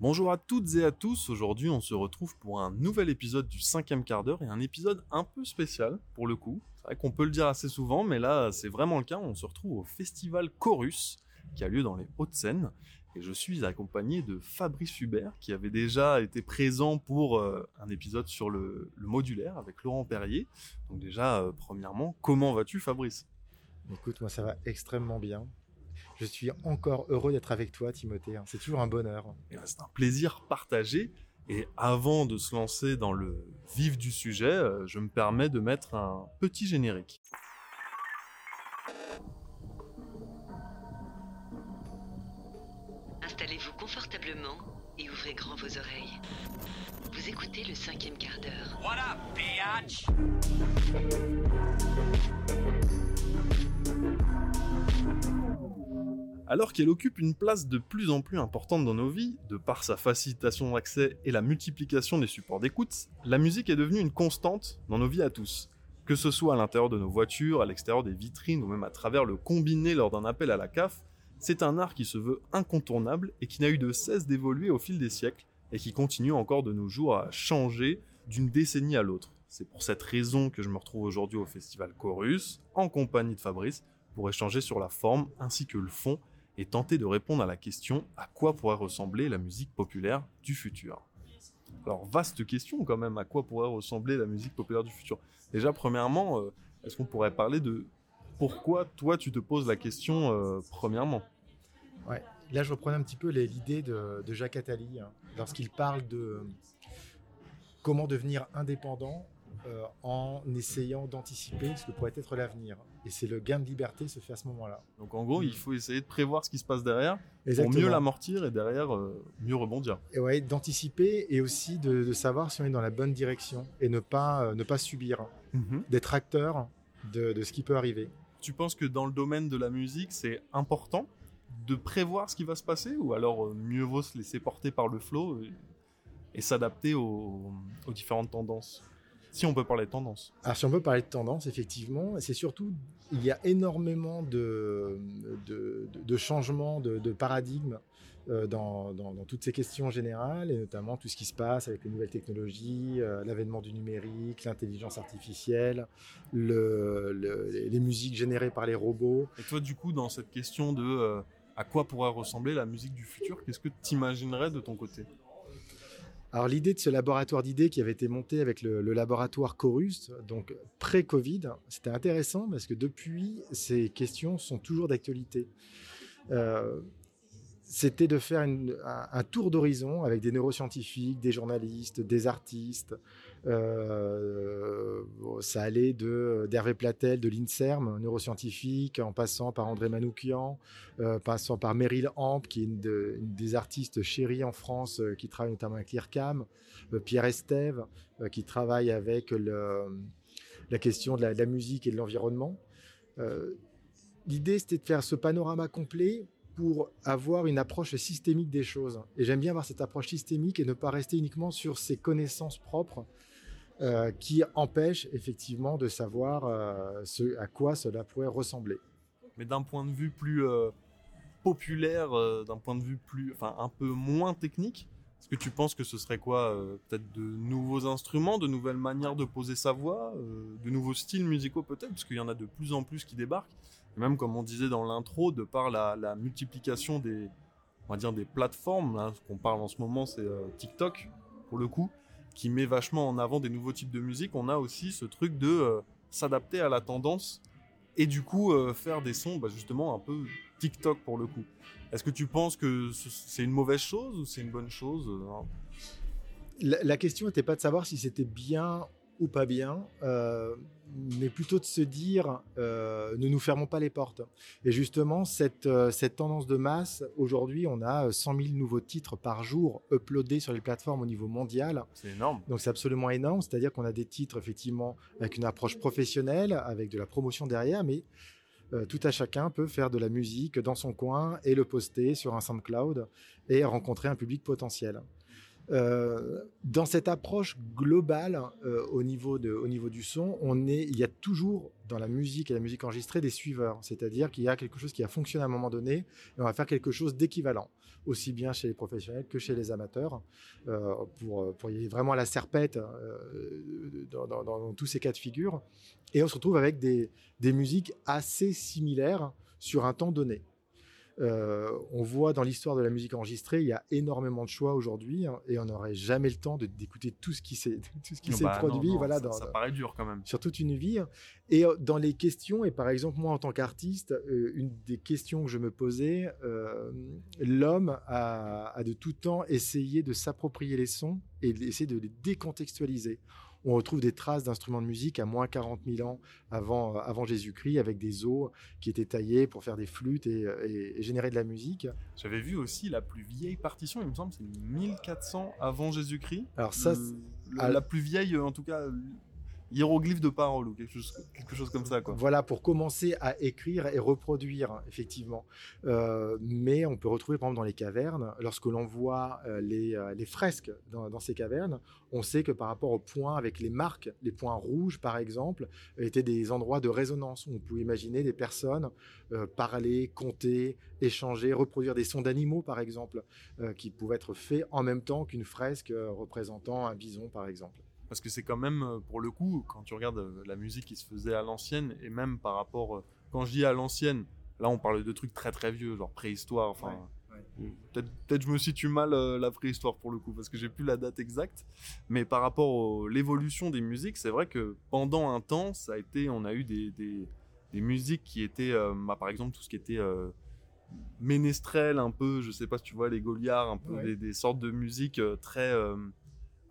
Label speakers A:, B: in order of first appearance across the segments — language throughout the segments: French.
A: Bonjour à toutes et à tous, aujourd'hui on se retrouve pour un nouvel épisode du cinquième quart d'heure et un épisode un peu spécial pour le coup. C'est vrai qu'on peut le dire assez souvent mais là c'est vraiment le cas, on se retrouve au festival Chorus qui a lieu dans les Hauts-de-Seine et je suis accompagné de Fabrice Hubert qui avait déjà été présent pour euh, un épisode sur le, modulaire avec Laurent Perrier. Donc déjà, euh, premièrement, comment vas-tu Fabrice?
B: Écoute, moi ça va extrêmement bien. Je suis encore heureux d'être avec toi, Timothée. C'est toujours un bonheur.
A: Ben, c'est un plaisir partagé. Et avant de se lancer dans le vif du sujet, euh, je me permets de mettre un petit générique.
C: Installez-vous confortablement et ouvrez grand vos oreilles. Vous écoutez le cinquième quart d'heure.
D: What up?
A: Alors qu'elle occupe une place de plus en plus importante dans nos vies, de par sa facilitation d'accès et la multiplication des supports d'écoute, la musique est devenue une constante dans nos vies à tous. Que ce soit à l'intérieur de nos voitures, à l'extérieur des vitrines ou même à travers le combiné lors d'un appel à la CAF, c'est un art qui se veut incontournable et qui n'a eu de cesse d'évoluer au fil des siècles et qui continue encore de nos jours à changer d'une décennie à l'autre. C'est pour cette raison que je me retrouve aujourd'hui au festival Chorus, en compagnie de Fabrice, pour échanger sur la forme ainsi que le fond et tenter de répondre à la question à quoi pourrait ressembler la musique populaire du futur. Alors vaste question quand même, à quoi pourrait ressembler la musique populaire du futur. Déjà premièrement, euh, est-ce qu'on pourrait parler de pourquoi toi tu te poses la question euh, premièrement?
B: Là je reprenais un petit peu l'idée de, Jacques Attali hein, lorsqu'il parle de comment devenir indépendant euh, en essayant d'anticiper ce que pourrait être l'avenir. Et c'est le gain de liberté se fait à ce moment-là.
A: Donc en gros, il faut essayer de prévoir ce qui se passe derrière Exactement. pour mieux l'amortir et derrière euh, mieux rebondir.
B: Et ouais, d'anticiper et aussi de, de, savoir si on est dans la bonne direction et ne pas euh, ne pas subir,
A: Mhm.
B: d'être acteur de, de ce qui peut arriver.
A: Tu penses que dans le domaine de la musique, c'est important de prévoir ce qui va se passer ou alors mieux vaut se laisser porter par le flow et, et s'adapter aux, aux différentes tendances? Si on peut parler de tendance.
B: Alors si on peut parler de tendance, effectivement, c'est surtout, il y a énormément de, de, changements de, de paradigme euh, dans, dans, dans, toutes ces questions générales, et notamment tout ce qui se passe avec les nouvelles technologies, euh, l'avènement du numérique, l'intelligence artificielle, le, le, les musiques générées par les robots.
A: Et toi, du coup, dans cette question de euh, à quoi pourrait ressembler la musique du futur, qu'est-ce que tu imaginerais de ton côté?
B: Alors l'idée de ce laboratoire d'idées qui avait été monté avec le, laboratoire Chorus, donc pré-Covid, c'était intéressant parce que depuis, ces questions sont toujours d'actualité. Euh, c'était de faire un, tour d'horizon avec des neuroscientifiques, des journalistes, des artistes. Euh, ça allait de d'Hervé Platel, de l'Inserm, neuroscientifique, en passant par André Manoukian, euh, passant par Meryl Amp, qui est une, de, une des artistes chéries en France, euh, qui travaille notamment avec l'IRCAM, euh, Pierre Estève, qui travaille avec la question de la, de la musique et de l'environnement. L'idée, c'était de faire ce panorama complet pour avoir une approche systémique des choses. Et j'aime bien avoir cette approche systémique et ne pas rester uniquement sur ses connaissances propres euh, qui empêchent effectivement de savoir euh, à quoi cela pourrait ressembler.
A: Mais d'un point de vue plus euh, populaire, d'un point de vue plus, enfin un peu moins technique, est-ce que tu penses que ce serait quoi Peut-être de nouveaux instruments, de nouvelles manières de poser sa voix, de nouveaux styles musicaux peut-être, parce qu'il y en a de plus en plus qui débarquent. Et même comme on disait dans l'intro, de par la, multiplication des, on va dire des plateformes, là, ce qu'on parle en ce moment, c'est TikTok pour le coup, qui met vachement en avant des nouveaux types de musique. On a aussi ce truc de euh, s'adapter à la tendance et du coup euh, faire des sons, bah, justement un peu TikTok pour le coup. Est-ce que tu penses que c'est une mauvaise chose ou c'est une bonne chose hein?
B: La, la, question n'était pas de savoir si c'était bien ou pas bien, euh, mais plutôt de se dire euh, ne nous fermons pas les portes. Et justement, cette, euh, cette tendance de masse, aujourd'hui, on a 100 000 nouveaux titres par jour uploadés sur les plateformes au niveau mondial.
A: C'est énorme.
B: Donc c'est absolument énorme, c'est-à-dire qu'on a des titres effectivement avec une approche professionnelle, avec de la promotion derrière, mais tout à chacun peut faire de la musique dans son coin et le poster sur un SoundCloud et rencontrer un public potentiel. Euh, dans cette approche globale euh, au niveau de au niveau du son, on est il y a toujours dans la musique et la musique enregistrée des suiveurs, c'est-à-dire qu'il y a quelque chose qui a fonctionné à un moment donné et on va faire quelque chose d'équivalent. aussi bien chez les professionnels que chez les amateurs, euh, pour, y ait vraiment la serpette dans, tous ces cas de figure. Et on se retrouve avec des musiques assez similaires sur un temps donné. Euh, on voit dans l'histoire de la musique enregistrée, il y a énormément de choix aujourd'hui hein, et on n'aurait jamais le temps de- d'écouter tout ce qui s'est tout ce qui s'est
A: Bah,
B: produit
A: non,
B: voilà,
A: ça,
B: dans,
A: ça paraît dur quand même.
B: sur toute une vie. Et euh, dans les questions, et par exemple moi en tant qu'artiste, euh, une des questions que je me posais, euh, l'homme a, a de tout temps essayé de s'approprier les sons et d'essayer de les décontextualiser. On retrouve des traces d'instruments de musique à moins 40 000 ans avant, euh, avant Jésus-Christ, avec des os qui étaient taillés pour faire des flûtes et, et- et générer de la musique.
A: J'avais vu aussi la plus vieille partition, il me semble, c'est 1400 avant Jésus-Christ.
B: Alors ça,
A: Le- le- la plus vieille, euh, en tout cas, euh, hiéroglyphe de parole ou quelque chose, comme ça, quoi.
B: Voilà, pour commencer à écrire et reproduire, effectivement. Euh, mais on peut retrouver, par exemple, dans les cavernes, lorsque l'on voit euh, les, euh, les fresques dans, dans ces cavernes, on sait que par rapport aux points avec les marques, les points rouges, par exemple, étaient des endroits de résonance où on pouvait imaginer des personnes parler, compter, échanger, reproduire des sons d'animaux, par exemple, qui pouvaient être faits en même temps qu'une fresque représentant un bison, par exemple.
A: Parce que c'est quand même, euh, pour le coup, quand tu regardes euh, la musique qui se faisait à l'ancienne, et même par rapport, euh, quand je dis à l'ancienne, là on parle de trucs très très vieux, genre préhistoire, enfin...
B: Ouais,
A: euh, Peut-être peut-être je me situe mal euh, la préhistoire pour le coup, parce que j'ai plus la date exacte. Mais par rapport à l'évolution des musiques, c'est vrai que pendant un temps, ça a été, on a eu des, des, des musiques qui étaient, euh, bah, par exemple, tout ce qui était euh, ménestrel un peu, je sais pas si tu vois, les Goliards, un peu
B: Ouais.
A: des, des sortes de musique euh, très,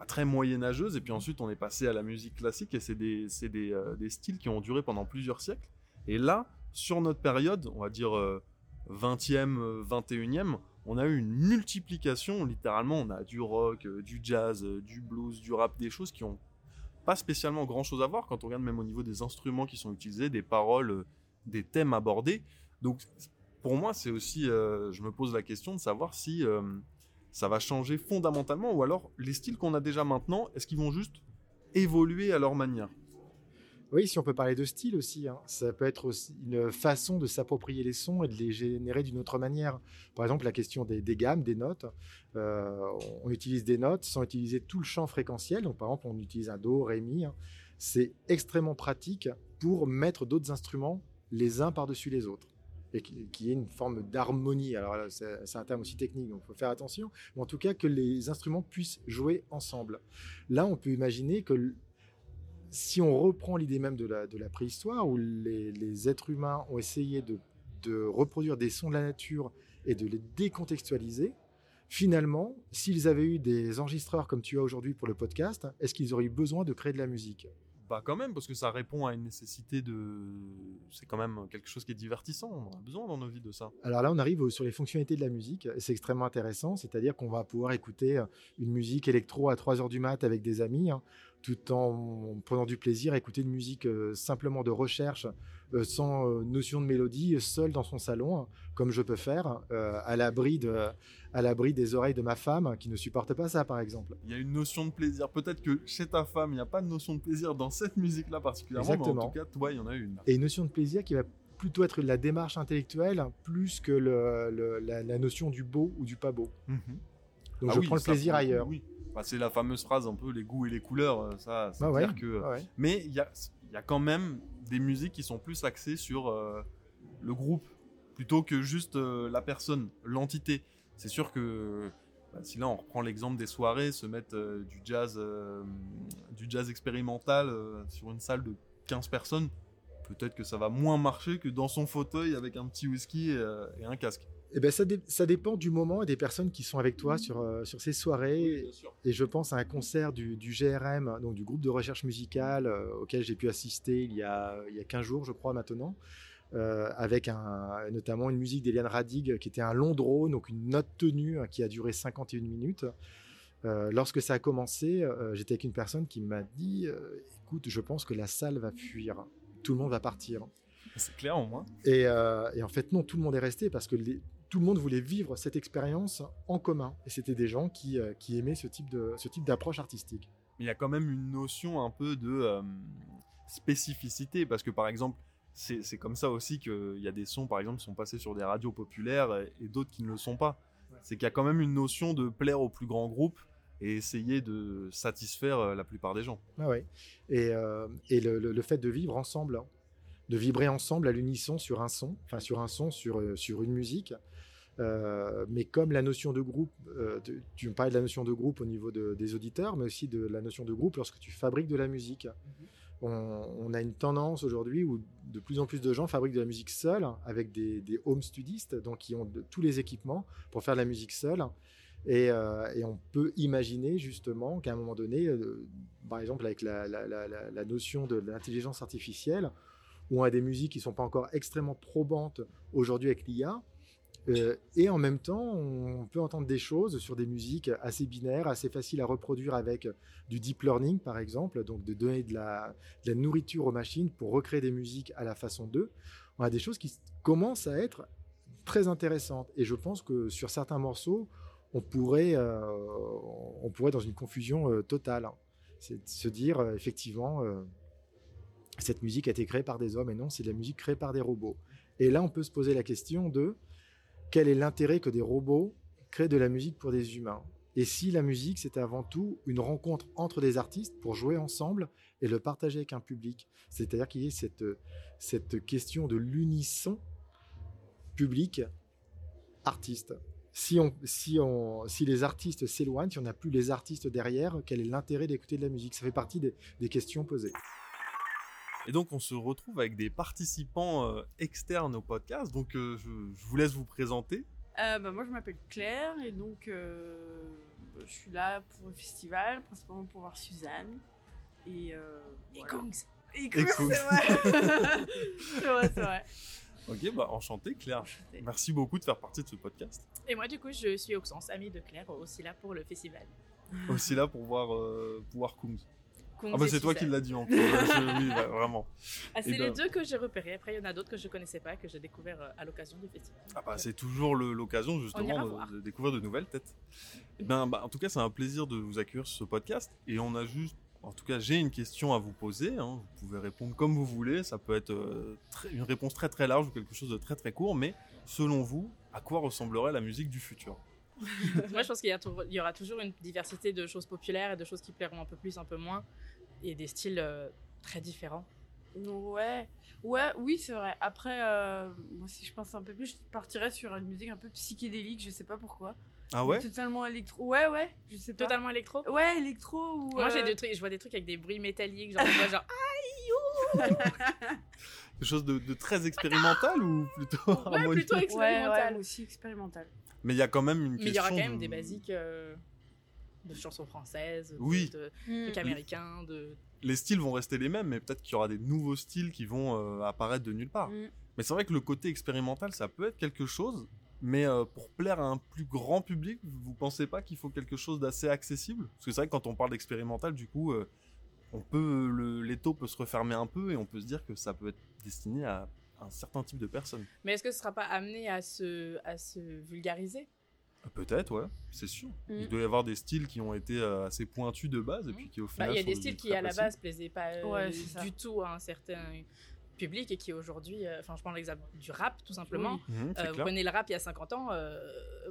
A: très moyenâgeuses. Et puis ensuite, on est passé à la musique classique et c'est des, des, euh, des styles qui ont duré pendant plusieurs siècles. Et là, sur notre période, on va dire euh, 20e, euh, 21e, on a eu une multiplication, littéralement, on a du rock, euh, du jazz, euh, du blues, du rap, des choses qui ont pas spécialement grand chose à voir quand on regarde même au niveau des instruments qui sont utilisés, des paroles, euh, des thèmes abordés. Donc pour moi, c'est aussi, euh, je me pose la question de savoir si euh, ça va changer fondamentalement ou alors les styles qu'on a déjà maintenant, est-ce qu'ils vont juste évoluer à leur manière?
B: Oui, si on peut parler de style aussi, hein, ça peut être aussi une façon de s'approprier les sons et de les générer d'une autre manière. Par exemple, la question des, gammes, des notes. Euh, on utilise des notes sans utiliser tout le champ fréquentiel. Donc, par exemple, on utilise un do, ré, mi. hein. C'est extrêmement pratique pour mettre d'autres instruments les uns par-dessus les autres et qui, qui est une forme d'harmonie. Alors c'est un terme aussi technique, donc il faut faire attention. Mais en tout cas, que les instruments puissent jouer ensemble. Là, on peut imaginer que si on reprend l'idée même de la, de la préhistoire, où les, les êtres humains ont essayé de, de reproduire des sons de la nature et de les décontextualiser, finalement, s'ils avaient eu des enregistreurs comme tu as aujourd'hui pour le podcast, est-ce qu'ils auraient eu besoin de créer de la musique?
A: Bah quand même, parce que ça répond à une nécessité de... C'est quand même quelque chose qui est divertissant, on a besoin dans nos vies de ça.
B: Alors là, on arrive sur les fonctionnalités de la musique, c'est extrêmement intéressant, c'est-à-dire qu'on va pouvoir écouter euh, une musique électro à 3 heures du mat avec des amis, hein, tout en prenant du plaisir à écouter une musique euh, simplement de recherche, sans euh, notion de mélodie, euh, seul dans son salon, comme je peux faire, euh, à l'abri de, à l'abri des oreilles de ma femme, qui ne supporte pas ça, par exemple.
A: Il y a une notion de plaisir. Peut-être que chez ta femme, il n'y a pas de notion de plaisir dans cette musique-là particulièrement, mais en
B: Exactement.
A: tout cas, toi, il y en a une.
B: Et une notion de plaisir qui va plutôt être la démarche intellectuelle, plus que le- le- la, la notion du beau ou du pas beau. Donc
A: Ah
B: je
A: oui,
B: prends le plaisir ailleurs.
A: Oui. Bah, c'est la fameuse phrase un peu les goûts et les couleurs, euh, ça, c'est
B: ouais,
A: clair que...
B: ouais.
A: Mais il y a, y a quand même des musiques qui sont plus axées sur euh, le groupe plutôt que juste euh, la personne, l'entité. C'est sûr que bah, si là on reprend l'exemple des soirées, se mettre euh, du jazz, du jazz expérimental sur une salle de 15 personnes, peut-être que ça va moins marcher que dans son fauteuil avec un petit whisky et un casque.
B: Eh ben, ça, dé- ça dépend du moment et des personnes qui sont avec toi sur, euh, sur ces soirées. Et je pense à un concert du, du GRM, donc du groupe de recherche musicale euh, auquel j'ai pu assister il y, a, il y a 15 jours, je crois, maintenant, euh, avec un, notamment une musique d'Eliane Radig qui était un long drone, donc une note tenue hein, qui a duré 51 minutes. Lorsque ça a commencé, j'étais avec une personne qui m'a dit Écoute, je pense que la salle va fuir, tout le monde va partir.
A: C'est clair au moins.
B: Et, et en fait, non, tout le monde est resté parce que les- tout le monde voulait vivre cette expérience en commun. Et c'était des gens qui, euh, qui aimaient ce type d'approche artistique.
A: Mais il y a quand même une notion un peu de euh, spécificité, parce que par exemple, c'est comme ça aussi qu'il y a des sons, par exemple, qui sont passés sur des radios populaires et, et d'autres qui ne le sont pas. C'est qu'il y a quand même une notion de plaire au plus grand groupe et essayer de satisfaire euh, la plupart des gens.
B: Ah ouais. Et, euh, et le, le- le fait de vivre ensemble, de vibrer ensemble à l'unisson sur un son, enfin sur un son, sur, sur une musique. Euh, mais comme la notion de groupe, euh, tu me parlais de la notion de groupe au niveau de- des auditeurs, mais aussi de la notion de groupe lorsque tu fabriques de la musique. On, on a une tendance aujourd'hui où de plus en plus de gens fabriquent de la musique seuls, avec des, des home studistes, donc qui ont de- tous les équipements pour faire de la musique seule. Et, euh, et on peut imaginer justement qu'à un moment donné, par exemple avec la, la- la- la- la notion de l'intelligence artificielle, où on a des musiques qui ne sont pas encore extrêmement probantes aujourd'hui avec l'IA, euh, et en même temps, on peut entendre des choses sur des musiques assez binaires, assez faciles à reproduire avec du deep learning, par exemple, donc de donner de la, nourriture aux machines pour recréer des musiques à la façon d'eux. On a des choses qui commencent à être très intéressantes. Et je pense que sur certains morceaux, on pourrait, euh, on pourrait dans une confusion euh, totale. C'est de se dire, euh, effectivement, euh, cette musique a été créée par des hommes et non, c'est de la musique créée par des robots. Et là, on peut se poser la question de quel est l'intérêt que des robots créent de la musique pour des humains? Et si la musique, c'est avant tout une rencontre entre des artistes pour jouer ensemble et le partager avec un public? C'est-à-dire qu'il y ait cette, cette question de l'unisson public-artiste. Si, on, si, on, si les artistes s'éloignent, si on n'a plus les artistes derrière, quel est l'intérêt d'écouter de la musique? Ça fait partie des, des questions posées.
A: Et donc on se retrouve avec des participants euh, externes au podcast. Donc euh, je, je vous laisse vous présenter.
D: Euh, bah, moi, je m'appelle Claire et donc euh, je suis là pour le festival, principalement pour voir Suzanne. Et, euh,
E: Et
D: voilà.
E: Kongs.
D: Et
A: Kongs.
D: C'est vrai. c'est vrai, c'est vrai.
A: Ok, bah enchanté Claire. Merci beaucoup de faire partie de ce podcast.
E: Et moi, du coup, je suis Auxence, amie de Claire, aussi là pour le festival.
A: Aussi là pour voir, euh, pour voir Kungs.
E: Kongs
A: Ah bah c'est toi qui l'as dit en plus. Je- oui, bah, vraiment.
E: Ah, c'est
A: Eh ben-
E: les deux que j'ai repérés. Après, il y en a d'autres que je connaissais pas, que j'ai découvert euh, à l'occasion du festival.
A: Ah bah, c'est toujours l'occasion justement de, de découvrir de nouvelles têtes. Eh ben, bah, en tout cas, c'est un plaisir de vous accueillir sur ce podcast. Et on a juste, en tout cas, j'ai une question à vous poser. hein. Vous pouvez répondre comme vous voulez. Ça peut être euh, très- une réponse très très large ou quelque chose de très très court. Mais selon vous, à quoi ressemblerait la musique du futur?
E: moi, je pense qu'il y, aura toujours une diversité de choses populaires et de choses qui plairont un peu plus, un peu moins, et des styles euh, très différents.
D: Ouais, ouais, oui, c'est vrai. Après, euh, moi, si je pense un peu plus, je partirais sur une musique un peu psychédélique, je sais pas pourquoi.
A: Ah ouais?
D: Totalement électro. Ouais, ouais, je sais pas.
E: Totalement électro?
D: Ouais, électro ou.
E: Moi, j'ai
D: euh,
E: des trucs, je vois des trucs avec des bruits métalliques, genre, je vois genre
A: Quelque chose de, de très expérimental ou plutôt
E: Ouais, plutôt
D: Ouais,
E: expérimental.
D: ouais, aussi expérimental.
A: Mais il y a quand même une
E: Mais il y aura quand même
A: de-
E: des basiques euh, de chansons françaises, de-
A: Oui.
E: de
D: Mm.
E: trucs américains, de.
A: Les styles vont rester les mêmes, mais peut-être qu'il y aura des nouveaux styles qui vont euh, apparaître de nulle part.
D: Mm.
A: Mais c'est vrai que le côté expérimental, ça peut être quelque chose, mais euh, pour plaire à un plus grand public, vous pensez pas qu'il faut quelque chose d'assez accessible? Parce que c'est vrai que quand on parle d'expérimental, du coup, euh, on peut, le, l'étau peut se refermer un peu et on peut se dire que ça peut être destiné à un certain type de personnes.
E: Mais est-ce que ce sera pas amené à se, à se vulgariser?
A: Euh, Peut-être, ouais, c'est sûr.
D: Mm.
A: Il doit y avoir des styles qui ont été euh, assez pointus de base et puis qui au
E: Bah,
A: final.
E: Il y a des styles qui, à la base, plaisaient pas euh,
D: Ouais, c'est ça.
E: du tout à un certain public et qui aujourd'hui, euh, enfin, je prends l'exemple du rap, tout simplement.
D: Oui.
A: Mhm,
E: Euh, vous prenez le rap il y a 50 ans, euh,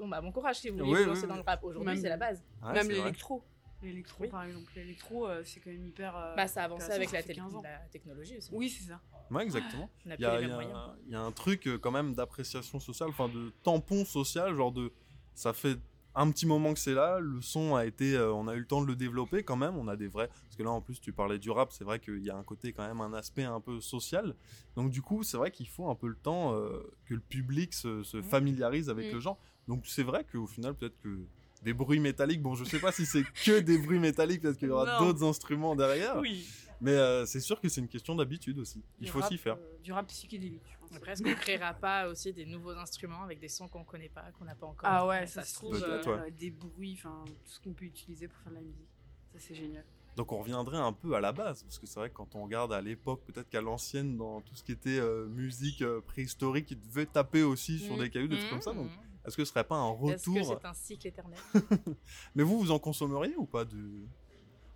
E: bon bah bon courage si vous voulez
A: Oui,
E: vous lancer
A: oui,
E: dans le rap. Aujourd'hui,
D: Même-
E: c'est la base.
A: Ouais,
D: Même l'électro. L'électro,
E: Oui.
D: par exemple. L'électro, euh, c'est quand même hyper. euh,
E: Bah ça a avancé avec la,
D: ça fait
E: télé-
D: 15 ans.
E: la technologie aussi.
D: Oui, c'est ça.
A: Ouais, exactement. Il y, a, y un- il y a un truc euh, quand même d'appréciation sociale, enfin de tampon social, genre de ça fait un petit moment que c'est là, le son a été, euh, on a eu le temps de le développer quand même, on a des vrais, parce que là en plus tu parlais du rap, c'est vrai qu'il y a un côté quand même un aspect un peu social, donc du coup c'est vrai qu'il faut un peu le temps euh, que le public se, se familiarise avec
E: Mhm.
A: le genre, donc c'est vrai qu'au final peut-être que des bruits métalliques, bon je sais pas si c'est que des bruits métalliques, peut-être qu'il y aura d'autres instruments derrière,
D: Oui.
A: mais euh, c'est sûr que c'est une question d'habitude aussi, il
D: Du
A: faut s'y faire.
D: euh, du rap psychédélique, je pense.
E: Après, est-ce qu'on créera pas aussi des nouveaux instruments avec des sons qu'on connaît pas, qu'on n'a pas encore
D: Ah ouais,
E: ça,
D: ça,
E: se trouve.
D: euh,
A: ouais.
D: Des bruits, enfin, tout ce qu'on peut utiliser pour faire de la musique. Ça, c'est génial.
A: Donc on reviendrait un peu à la base, parce que c'est vrai que quand on regarde à l'époque, peut-être qu'à l'ancienne, dans tout ce qui était euh, musique euh, préhistorique, il devait taper aussi sur
E: Mhm.
A: des cailloux, des trucs comme ça. Donc est-ce que ce serait pas un
E: Est-ce que
A: retour
E: c'est un cycle éternel?
A: Mais vous, vous en consommeriez ou pas de...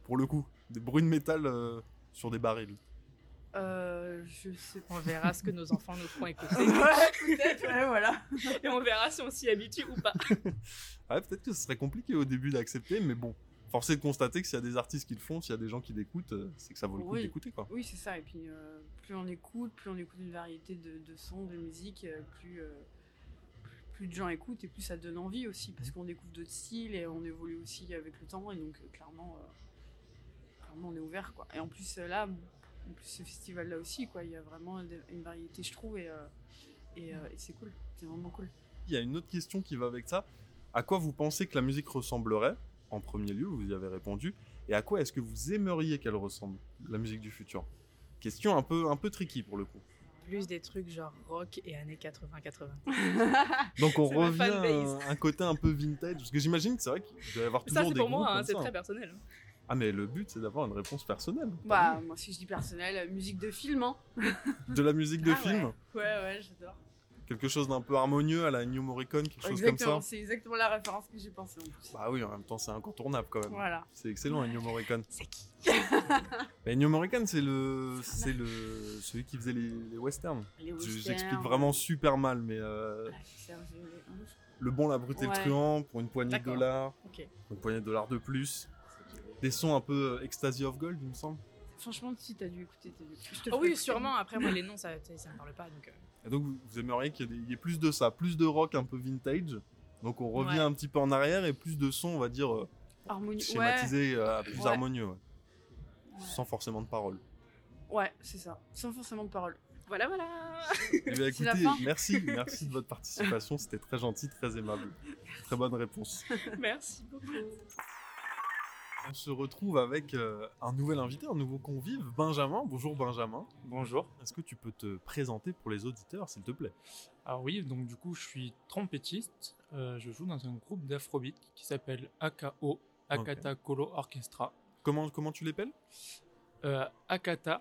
A: Pour le coup, des bruits de métal euh, sur des barils?
D: Euh, je sais.
E: On verra ce que nos enfants nous feront écouter.
D: ouais, peut-être, ouais, voilà.
E: Et on verra si on s'y habitue ou pas.
A: Ouais, peut-être que ce serait compliqué au début d'accepter, mais bon, force est de constater que s'il y a des artistes qui le font, s'il y a des gens qui l'écoutent, euh, c'est que ça vaut le coup d'écouter, quoi.
D: Oui, c'est ça. Et puis, euh, plus on écoute, plus on écoute une variété de, de sons, de musique, plus, euh, plus de gens écoutent et plus ça donne envie aussi. Parce qu'on découvre d'autres styles et on évolue aussi avec le temps. Et donc, euh, clairement, euh, clairement, on est ouvert. Quoi. Et en plus, euh, là, en plus, ce festival-là aussi, quoi, il y a vraiment une variété, je trouve. Et, et c'est cool. C'est vraiment cool.
A: Il y a une autre question qui va avec ça. À quoi vous pensez que la musique ressemblerait En premier lieu, vous y avez répondu. Et à quoi est-ce que vous aimeriez qu'elle ressemble, la musique du futur? Question un peu, un peu tricky pour le coup.
E: Plus des trucs genre rock et années 80-80.
A: Donc on revient à un côté un peu vintage, parce que j'imagine que c'est vrai qu'il doit y avoir toujours
E: Ça, c'est
A: des
E: pour
A: groupes
E: moi, hein, c'est très personnel.
A: Ah mais le but c'est d'avoir une réponse personnelle.
D: bah, moi, si je dis personnel, euh, musique de film, hein.
A: De la musique de
D: Ah
A: film,
D: Ouais, ouais, j'adore.
A: Quelque chose d'un peu harmonieux à la New Morricone, quelque chose
D: Exactement,
A: comme ça.
D: c'est exactement la référence que j'ai pensé en plus.
A: Bah oui, en même temps c'est incontournable quand même.
D: Voilà.
A: C'est excellent Ennio Morricone.
E: C'est qui
A: Mais Ennio Morricone c'est le, c'est le, celui qui faisait les, les westerns.
D: Les westerns,
A: J'explique vraiment super mal, mais euh,
D: Ah,
A: le bon, la brute et le truand pour une poignée de dollars, pour une poignée de dollars de plus. Des sons un peu euh, Ecstasy of Gold, il me semble.
D: Franchement, si t'as dû écouter, t'as dû écouter. Je te
E: Ah oui,
D: écouter.
E: sûrement. Après, moi, les noms, ça, ça, me parle pas. Donc, euh,
A: Et donc vous, aimeriez qu'il y, ait des- il y ait plus de ça, plus de rock un peu vintage. Donc on revient
E: Ouais.
A: un petit peu en arrière et plus de sons, on va dire, euh,
D: Harmonie. Ouais,
A: schématisés, euh, plus
D: Ouais.
A: harmonieux, ouais.
D: ouais.
A: sans forcément de paroles.
D: Ouais, c'est ça. Sans forcément de paroles.
E: voilà, voilà.
A: Eh bien, écoutez, merci, merci de votre participation, c'était très gentil, très aimable. Très bonne réponse.
E: Merci beaucoup.
A: On se retrouve avec euh, un nouvel invité, un nouveau convive, Benjamin. Bonjour Benjamin.
F: Bonjour.
A: Est-ce que tu peux te présenter pour les auditeurs, s'il te plaît?
F: Alors oui, donc du coup, je suis trompettiste. Euh, je joue dans un groupe d'afrobeat qui s'appelle AKO, Akata Kolo Orchestra.
A: Comment, comment tu l'appelles?
F: Euh, Akata,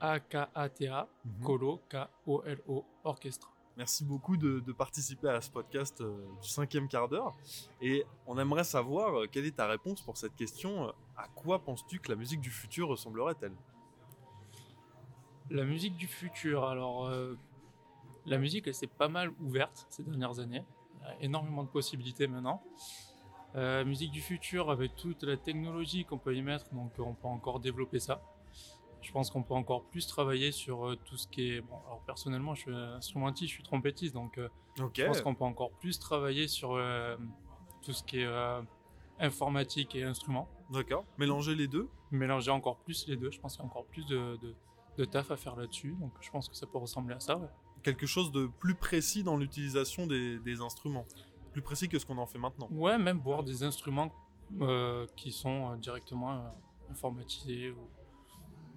F: A-K-A-T-A,
A: Mhm.
F: Kolo, K-O-L-O, Orchestra.
A: Merci beaucoup de, participer à ce podcast euh, du cinquième quart d'heure. Et on aimerait savoir euh, quelle est ta réponse pour cette question. euh, À quoi penses-tu que la musique du futur ressemblerait-elle?
F: La musique du futur, alors la musique elle s'est pas mal ouverte ces dernières années. Il y a énormément de possibilités maintenant. Musique du futur avec toute la technologie qu'on peut y mettre, donc on peut encore développer ça. Je pense qu'on peut encore plus travailler sur euh, tout ce qui est. Bon, alors personnellement, je suis instrumentiste, je suis trompettiste, donc euh, je pense qu'on peut encore plus travailler sur euh, tout ce qui est euh, informatique et instruments.
A: D'accord. Mélanger les deux?
F: Mélanger encore plus les deux, je pense qu'il y a encore plus de, de, de taf à faire là-dessus, donc je pense que ça peut ressembler à ça. ouais.
A: Quelque chose de plus précis dans l'utilisation des, des instruments? Plus précis que ce qu'on en fait maintenant?
F: Ouais, même voir des instruments euh, qui sont directement informatisés. ou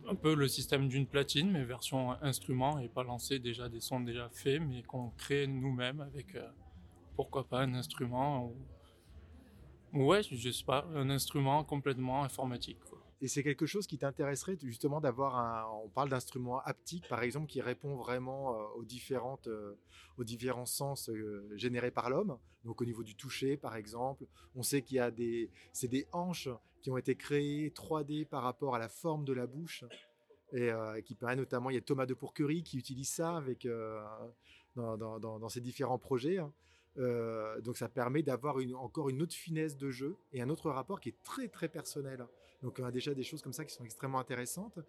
F: Un peu le système d'une platine, mais version instrument et pas lancer déjà des sons déjà faits, mais qu'on crée nous-mêmes avec, euh, pourquoi pas, un instrument. Ou... Ouais, je sais pas, un instrument complètement informatique.
B: Et c'est quelque chose qui t'intéresserait justement d'avoir un. On parle d'instruments haptiques par exemple qui répond vraiment euh, aux différentes, euh, aux différents sens générés par l'homme. Donc au niveau du toucher par exemple, on sait qu'il y a des, c'est des hanches qui ont été créées 3D par rapport à la forme de la bouche et euh, qui permet notamment. Il y a Thomas de Pourquerie qui utilise ça avec euh, dans, dans- ses différents projets. hein. Euh, donc ça permet d'avoir encore une autre finesse de jeu et un autre rapport qui est très très personnel. Donc on a déjà des choses comme ça qui sont extrêmement intéressantes.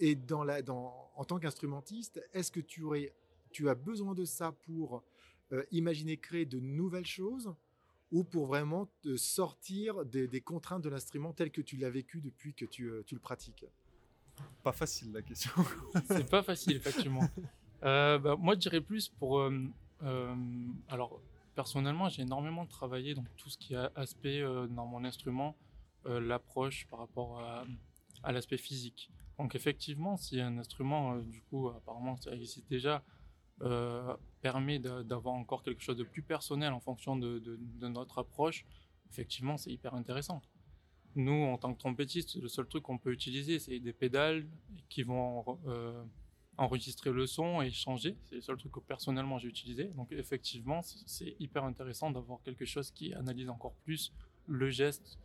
B: Et en tant qu'instrumentiste, est-ce que tu, as besoin de ça pour imaginer créer de nouvelles choses ou pour vraiment te sortir des, des contraintes de l'instrument tel que tu l'as vécu depuis que tu, euh, tu le pratiques?
A: Pas facile la question.
F: C'est pas facile, effectivement. Euh, bah, moi, je dirais plus pour. euh, euh, alors, personnellement, j'ai énormément travaillé donc tout ce qui a aspect euh, dans mon instrument, euh, l'approche par rapport à, à l'aspect physique. Donc, effectivement, si un instrument, euh, du coup, apparemment, ça existe déjà, euh, permet d'a- d'avoir encore quelque chose de plus personnel en fonction de, notre approche, effectivement, c'est hyper intéressant. Nous, en tant que trompettistes, le seul truc qu'on peut utiliser, c'est des pédales qui vont euh, enregistrer le son et changer. C'est le seul truc que personnellement j'ai utilisé. Donc effectivement, c'est hyper intéressant d'avoir quelque chose qui analyse encore plus le geste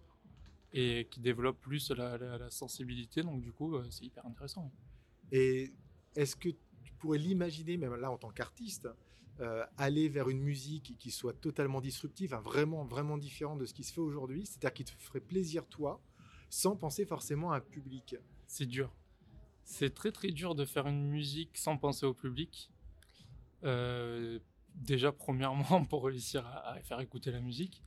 F: et qui développe plus la sensibilité. Donc du coup, euh, c'est hyper intéressant.
B: Et est-ce que tu pourrais l'imaginer, même là en tant qu'artiste, euh, aller vers une musique qui soit totalement disruptive, vraiment, vraiment différente de ce qui se fait aujourd'hui, c'est-à-dire qui te ferait plaisir toi, sans penser forcément à un public
F: C'est dur. C'est très très dur de faire une musique sans penser au public. Euh, déjà, premièrement, pour réussir à, faire écouter la musique,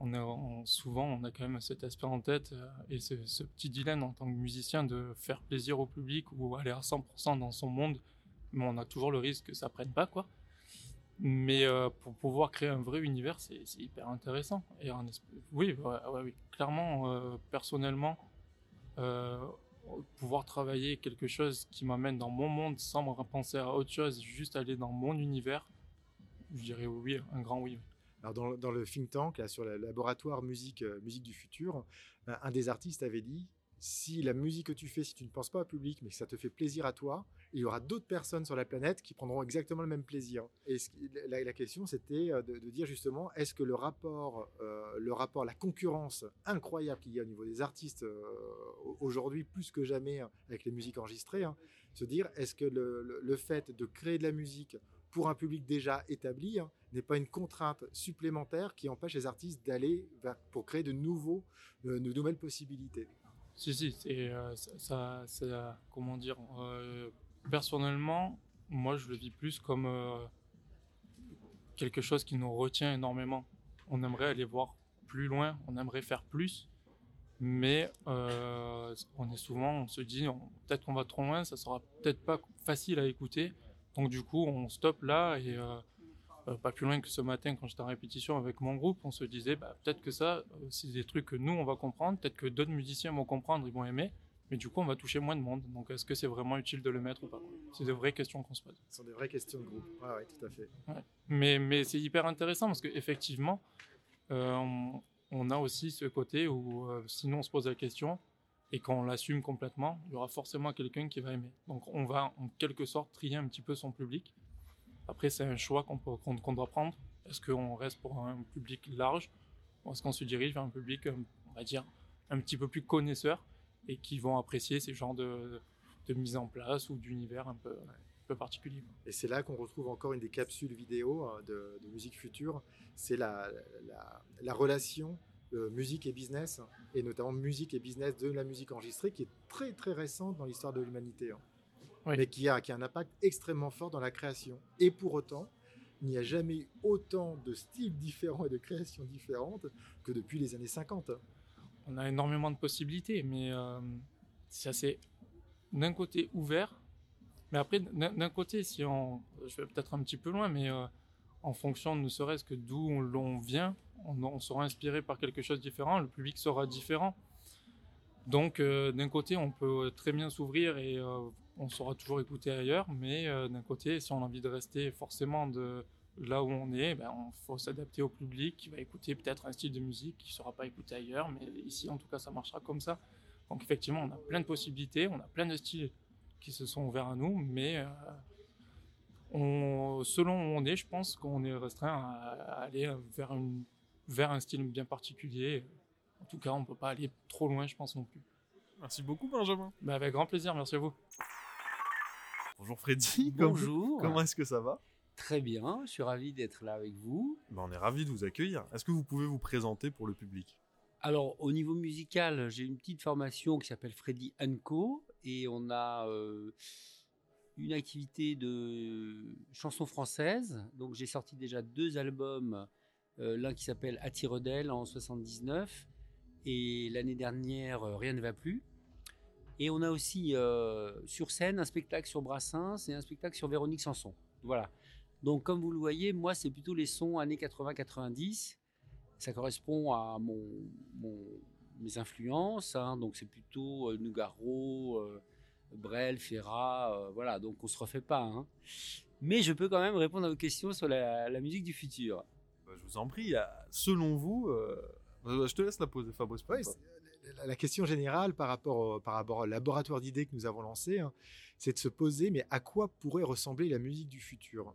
F: on a, souvent on a quand même cet aspect en tête euh, et ce, ce, petit dilemme en tant que musicien de faire plaisir au public ou aller à 100% dans son monde, mais on a toujours le risque que ça prenne pas quoi. Mais euh, pour pouvoir créer un vrai univers, c'est hyper intéressant. Oui, clairement, euh, personnellement, euh, pouvoir travailler quelque chose qui m'amène dans mon monde sans me penser à autre chose, juste aller dans mon univers, je dirais oui, un grand oui.
B: Alors dans, le think tank, sur le laboratoire musique, musique du futur, un des artistes avait dit si la musique que tu fais, si tu ne penses pas au public, mais que ça te fait plaisir à toi, il y aura d'autres personnes sur la planète qui prendront exactement le même plaisir. Et la, question, c'était euh, de, dire justement, est-ce que le rapport, euh, le rapport, la concurrence incroyable qu'il y a au niveau des artistes euh, aujourd'hui, plus que jamais hein, avec les musiques enregistrées, hein, se dire, est-ce que le, fait de créer de la musique pour un public déjà établi hein, n'est pas une contrainte supplémentaire qui empêche les artistes d'aller pour créer de nouveaux, de nouvelles possibilités?
F: Si, si, ça, ça, comment dire, personnellement, moi je le vis plus comme euh, quelque chose qui nous retient énormément. On aimerait aller voir plus loin, on aimerait faire plus, mais euh, on est souvent, on se dit peut-être qu'on va trop loin, ça sera peut-être pas facile à écouter, donc du coup on stoppe là et euh, pas plus loin que ce matin quand j'étais en répétition avec mon groupe, on se disait bah, peut-être que ça c'est des trucs que nous on va comprendre, peut-être que d'autres musiciens vont comprendre, ils vont aimer, mais du coup, on va toucher moins de monde. Donc, est-ce que c'est vraiment utile de le mettre ou pas? C'est des vraies questions qu'on se pose.
B: Ce sont des vraies questions de groupe. Oui, ouais, tout à fait.
F: Mais, mais c'est hyper intéressant parce qu'effectivement, euh, on, a aussi ce côté où, euh, sinon, on se pose la question et quand on l'assume complètement, il y aura forcément quelqu'un qui va aimer. Donc, on va en quelque sorte trier un petit peu son public. Après, c'est un choix qu'on qu'on doit prendre. Est-ce qu'on reste pour un public large ou est-ce qu'on se dirige vers un public, euh, on va dire, un petit peu plus connaisseur et qui vont apprécier ces genres de, de mise en place ou d'univers un peu, un peu particulier.
B: Et c'est là qu'on retrouve encore une des capsules vidéo hein, de, musique future, c'est la, la, relation euh, musique et business, et notamment musique et business de la musique enregistrée, qui est très très récente dans l'histoire de l'humanité, hein. mais qui a, qui a un impact extrêmement fort dans la création. Et pour autant, il n'y a jamais eu autant de styles différents et de créations différentes que depuis les années 50
F: on a énormément de possibilités, mais euh, c'est d'un côté ouvert, mais après d'un côté, si on, je vais peut-être un petit peu loin, mais euh, en fonction ne serait-ce que d'où l'on vient, on, sera inspiré par quelque chose de différent, le public sera différent. Donc euh, d'un côté, on peut très bien s'ouvrir et on sera toujours écouté ailleurs, mais d'un côté, si on a envie de rester forcément de là où on est, ben, il faut s'adapter au public qui va écouter peut-être un style de musique qui ne sera pas écouté ailleurs, mais ici en tout cas ça marchera comme ça. Donc effectivement on a plein de possibilités, on a plein de styles qui se sont ouverts à nous, mais euh, on, selon où on est, je pense qu'on est restreint à, aller vers, une, vers un style bien particulier. En tout cas on ne peut pas aller trop loin je pense non plus.
A: Merci beaucoup Benjamin.
F: Ben, avec grand plaisir, merci à vous.
A: Bonjour Freddy.
G: Bonjour.
A: comment est-ce que ça va?
G: Très bien, je suis ravi d'être là avec vous.
A: Ben, on est ravi de vous accueillir. Est-ce que vous pouvez vous présenter pour le public?
G: Alors, au niveau musical, j'ai une petite formation qui s'appelle Freddy Co. Et on a euh, une activité de chansons françaises. Donc, j'ai sorti déjà deux albums. Euh, l'un qui s'appelle Attiredel en 79 et l'année dernière euh, Rien ne va plus. Et on a aussi sur scène un spectacle sur Brassens et un spectacle sur Véronique Sanson. Voilà. Donc, comme vous le voyez, moi, c'est plutôt les sons années 80-90. Ça correspond à mon, mes influences. Hein. Donc, c'est plutôt euh, Nougaro, euh, Brel, Ferrat. Euh, voilà, donc on se refait pas. Hein. Mais je peux quand même répondre à vos questions sur la, musique du futur.
A: Bah, je vous en prie. Selon vous, je te laisse la poser, Fabrice.
B: la question générale par rapport, au, par rapport au laboratoire d'idées que nous avons lancé, hein, c'est de se poser, mais à quoi pourrait ressembler la musique du futur?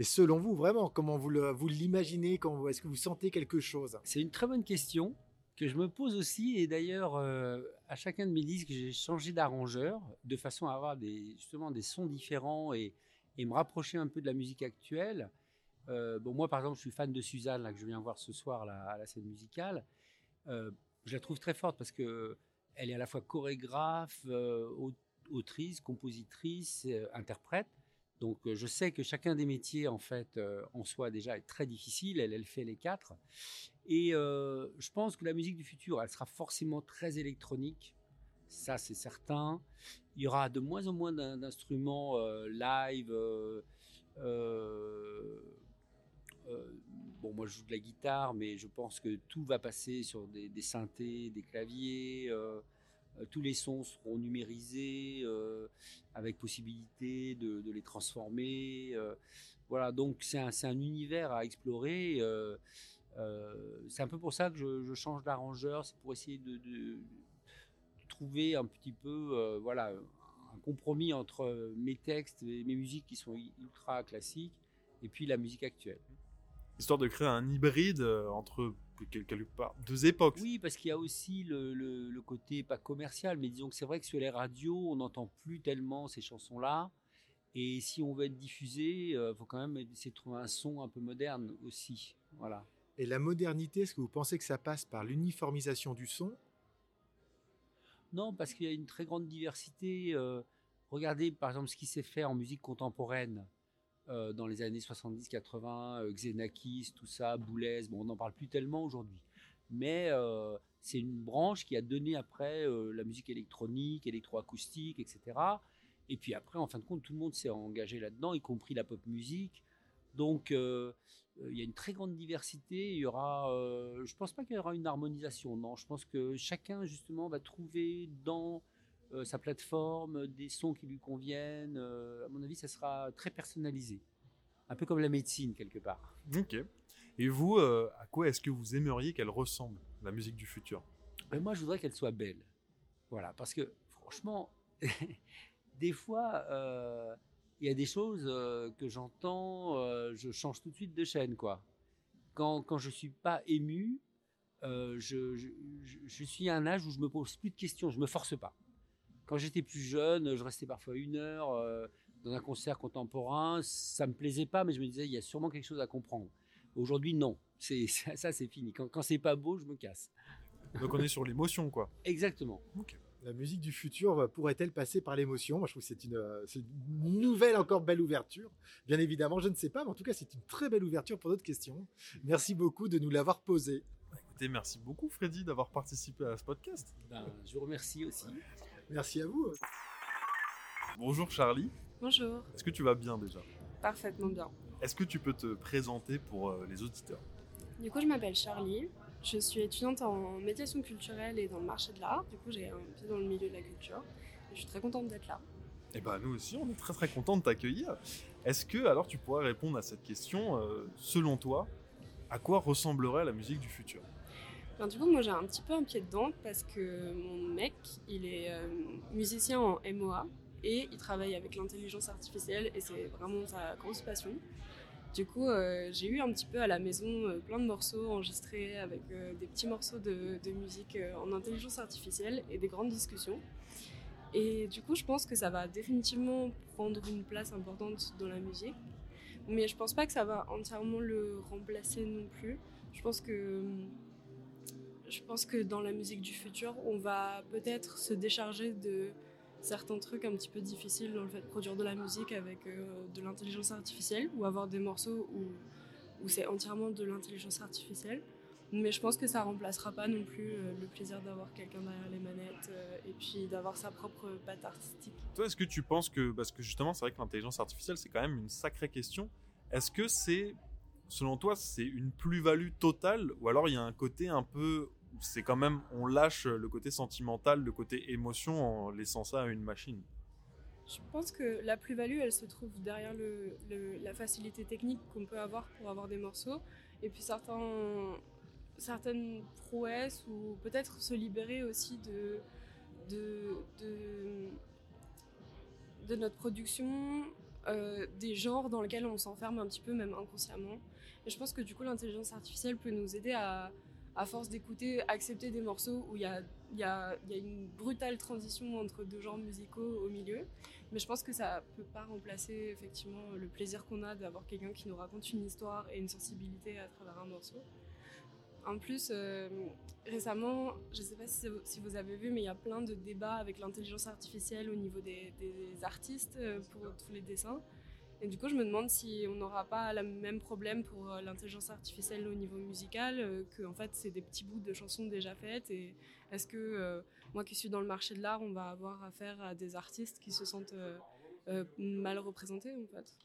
B: Et selon vous, vraiment, comment vous l'imaginez Est-ce que vous sentez quelque chose?
G: C'est une très bonne question que je me pose aussi. Et d'ailleurs, euh, à chacun de mes disques, j'ai changé d'arrangeur de façon à avoir justement des sons différents et, me rapprocher un peu de la musique actuelle. Euh, bon, moi, par exemple, je suis fan de Suzanne, que je viens voir ce soir là, à la scène musicale. Euh, je la trouve très forte parce que elle est à la fois chorégraphe, au- autrice, compositrice, interprète. Donc, euh, je sais que chacun des métiers, en fait, euh, en soi déjà est très difficile. Elle, fait les quatre. Et euh, je pense que la musique du futur, elle sera forcément très électronique. Ça, c'est certain. Il y aura de moins en moins d'in- d'instruments euh, live. bon, moi, je joue de la guitare, mais je pense que tout va passer sur des synthés, des claviers. Euh, tous les sons seront numérisés euh, avec possibilité de, les transformer. euh, voilà, donc c'est un, univers à explorer. c'est un peu pour ça que je, change d'arrangeur, c'est pour essayer de, trouver un petit peu, voilà, un compromis entre mes textes et mes musiques qui sont ultra classiques et puis la musique actuelle.
A: Histoire de créer un hybride entre quelque part deux époques.
G: Oui, parce qu'il y a aussi le, le- le côté pas commercial, mais disons que c'est vrai que sur les radios, on n'entend plus tellement ces chansons-là. Et si on veut être diffusé, il faut quand même essayer de trouver un son un peu moderne aussi. Voilà.
B: Et la modernité, est-ce que vous pensez que ça passe par l'uniformisation du son?
G: Non, parce qu'il y a une très grande diversité. euh, regardez par exemple ce qui s'est fait en musique contemporaine euh, dans les années 70-80, euh, Xenakis, tout ça, Boulez, bon, on n'en parle plus tellement aujourd'hui. Mais euh, c'est une branche qui a donné après la musique électronique, électroacoustique, etc. Et puis après, en fin de compte, tout le monde s'est engagé là-dedans, y compris la pop musique. Donc, il y a une très grande diversité. Il y aura, je pense pas qu'il y aura une harmonisation. Non, je pense que chacun justement va trouver dans euh, sa plateforme des sons qui lui conviennent. Euh, à mon avis, ça sera très personnalisé, un peu comme la médecine quelque part.
A: Ok. Et vous, euh, à quoi est-ce que vous aimeriez qu'elle ressemble, la musique du futur?
G: Mais moi, je voudrais qu'elle soit belle. Voilà, parce que franchement, des fois, il y a des choses que j'entends, je change tout de suite de chaîne, quoi. Quand, quand je suis pas ému, euh, je, je, je- je suis à un âge où je me pose plus de questions, je me force pas. Quand j'étais plus jeune, je restais parfois une heure euh, dans un concert contemporain, ça me plaisait pas, mais je me disais, il y a sûrement quelque chose à comprendre. Aujourd'hui, non. C'est, ça, ça, c'est fini. Quand, quand c'est pas beau, je me casse.
A: Donc on est sur l'émotion, quoi.
G: Exactement.
B: La musique du futur euh, pourrait-elle passer par l'émotion? Moi, je trouve que c'est une, euh, c'est une nouvelle, encore belle ouverture. Bien évidemment, je ne sais pas, mais en tout cas, c'est une très belle ouverture pour notre question. Merci beaucoup de nous l'avoir posée.
A: Écoutez, merci beaucoup Freddy d'avoir participé à ce podcast.
G: Ben, je vous remercie aussi.
B: Merci à vous.
A: Bonjour Charlie,
H: Bonjour,
A: est-ce que tu vas bien déjà?
H: Parfaitement bien.
A: Est-ce que tu peux te présenter pour euh, les auditeurs?
H: Du coup, je m'appelle Charlie. Je suis étudiante en médiation culturelle et dans le marché de l'art. Du coup, j'ai un pied dans le milieu de la culture. Et je suis très contente d'être là.
A: Eh ben nous aussi, on est très très content de t'accueillir. Est-ce que alors tu pourrais répondre à cette question euh, Selon toi, à quoi ressemblerait la musique du futur?
H: Du coup, moi, j'ai un petit peu un pied dedans parce que mon mec, il est euh, musicien en MOA et il travaille avec l'intelligence artificielle et c'est vraiment sa grosse passion. Du coup, euh, j'ai eu un petit peu à la maison euh, plein de morceaux enregistrés avec des petits morceaux de, de musique en intelligence artificielle et des grandes discussions. Et du coup, je pense que ça va définitivement prendre une place importante dans la musique. Mais je pense pas que ça va entièrement le remplacer non plus. Je pense que je pense que dans la musique du futur, on va peut-être se décharger de certains trucs un petit peu difficiles dans le fait de produire de la musique avec euh, de l'intelligence artificielle ou avoir des morceaux où, c'est entièrement de l'intelligence artificielle. Mais je pense que ça remplacera pas non plus euh, le plaisir d'avoir quelqu'un derrière les manettes euh, et puis d'avoir sa propre patte artistique.
A: Toi, est-ce que tu penses que, parce que justement, c'est vrai que l'intelligence artificielle, c'est quand même une sacrée question. Est-ce que c'est, selon toi, c'est une plus-value totale, ou alors il y a un côté un peu, c'est quand même, on lâche le côté sentimental, le côté émotion en laissant ça à une machine
H: Je pense que la plus-value, elle se trouve derrière la facilité technique qu'on peut avoir pour avoir des morceaux, et puis certaines prouesses, ou peut-être se libérer aussi de notre production, euh, des genres dans lesquels on s'enferme un petit peu, même inconsciemment. Et je pense que du coup, l'intelligence artificielle peut nous aider à, à force d'écouter, accepter des morceaux où il y a, une brutale transition entre deux genres musicaux au milieu. Mais je pense que ça peut pas remplacer effectivement le plaisir qu'on a d'avoir quelqu'un qui nous raconte une histoire et une sensibilité à travers un morceau. En plus, euh, récemment, je ne sais pas si, vous avez vu, mais il y a plein de débats avec l'intelligence artificielle au niveau des, des artistes euh, pour tous les dessins. Et du coup, je me demande si on n'aura pas le même problème pour euh, l'intelligence artificielle au niveau musical, euh, que en fait c'est des petits bouts de chansons déjà faites. Et est-ce que euh, moi qui suis dans le marché de l'art, on va avoir affaire à des artistes qui se sentent mal représentés en fait?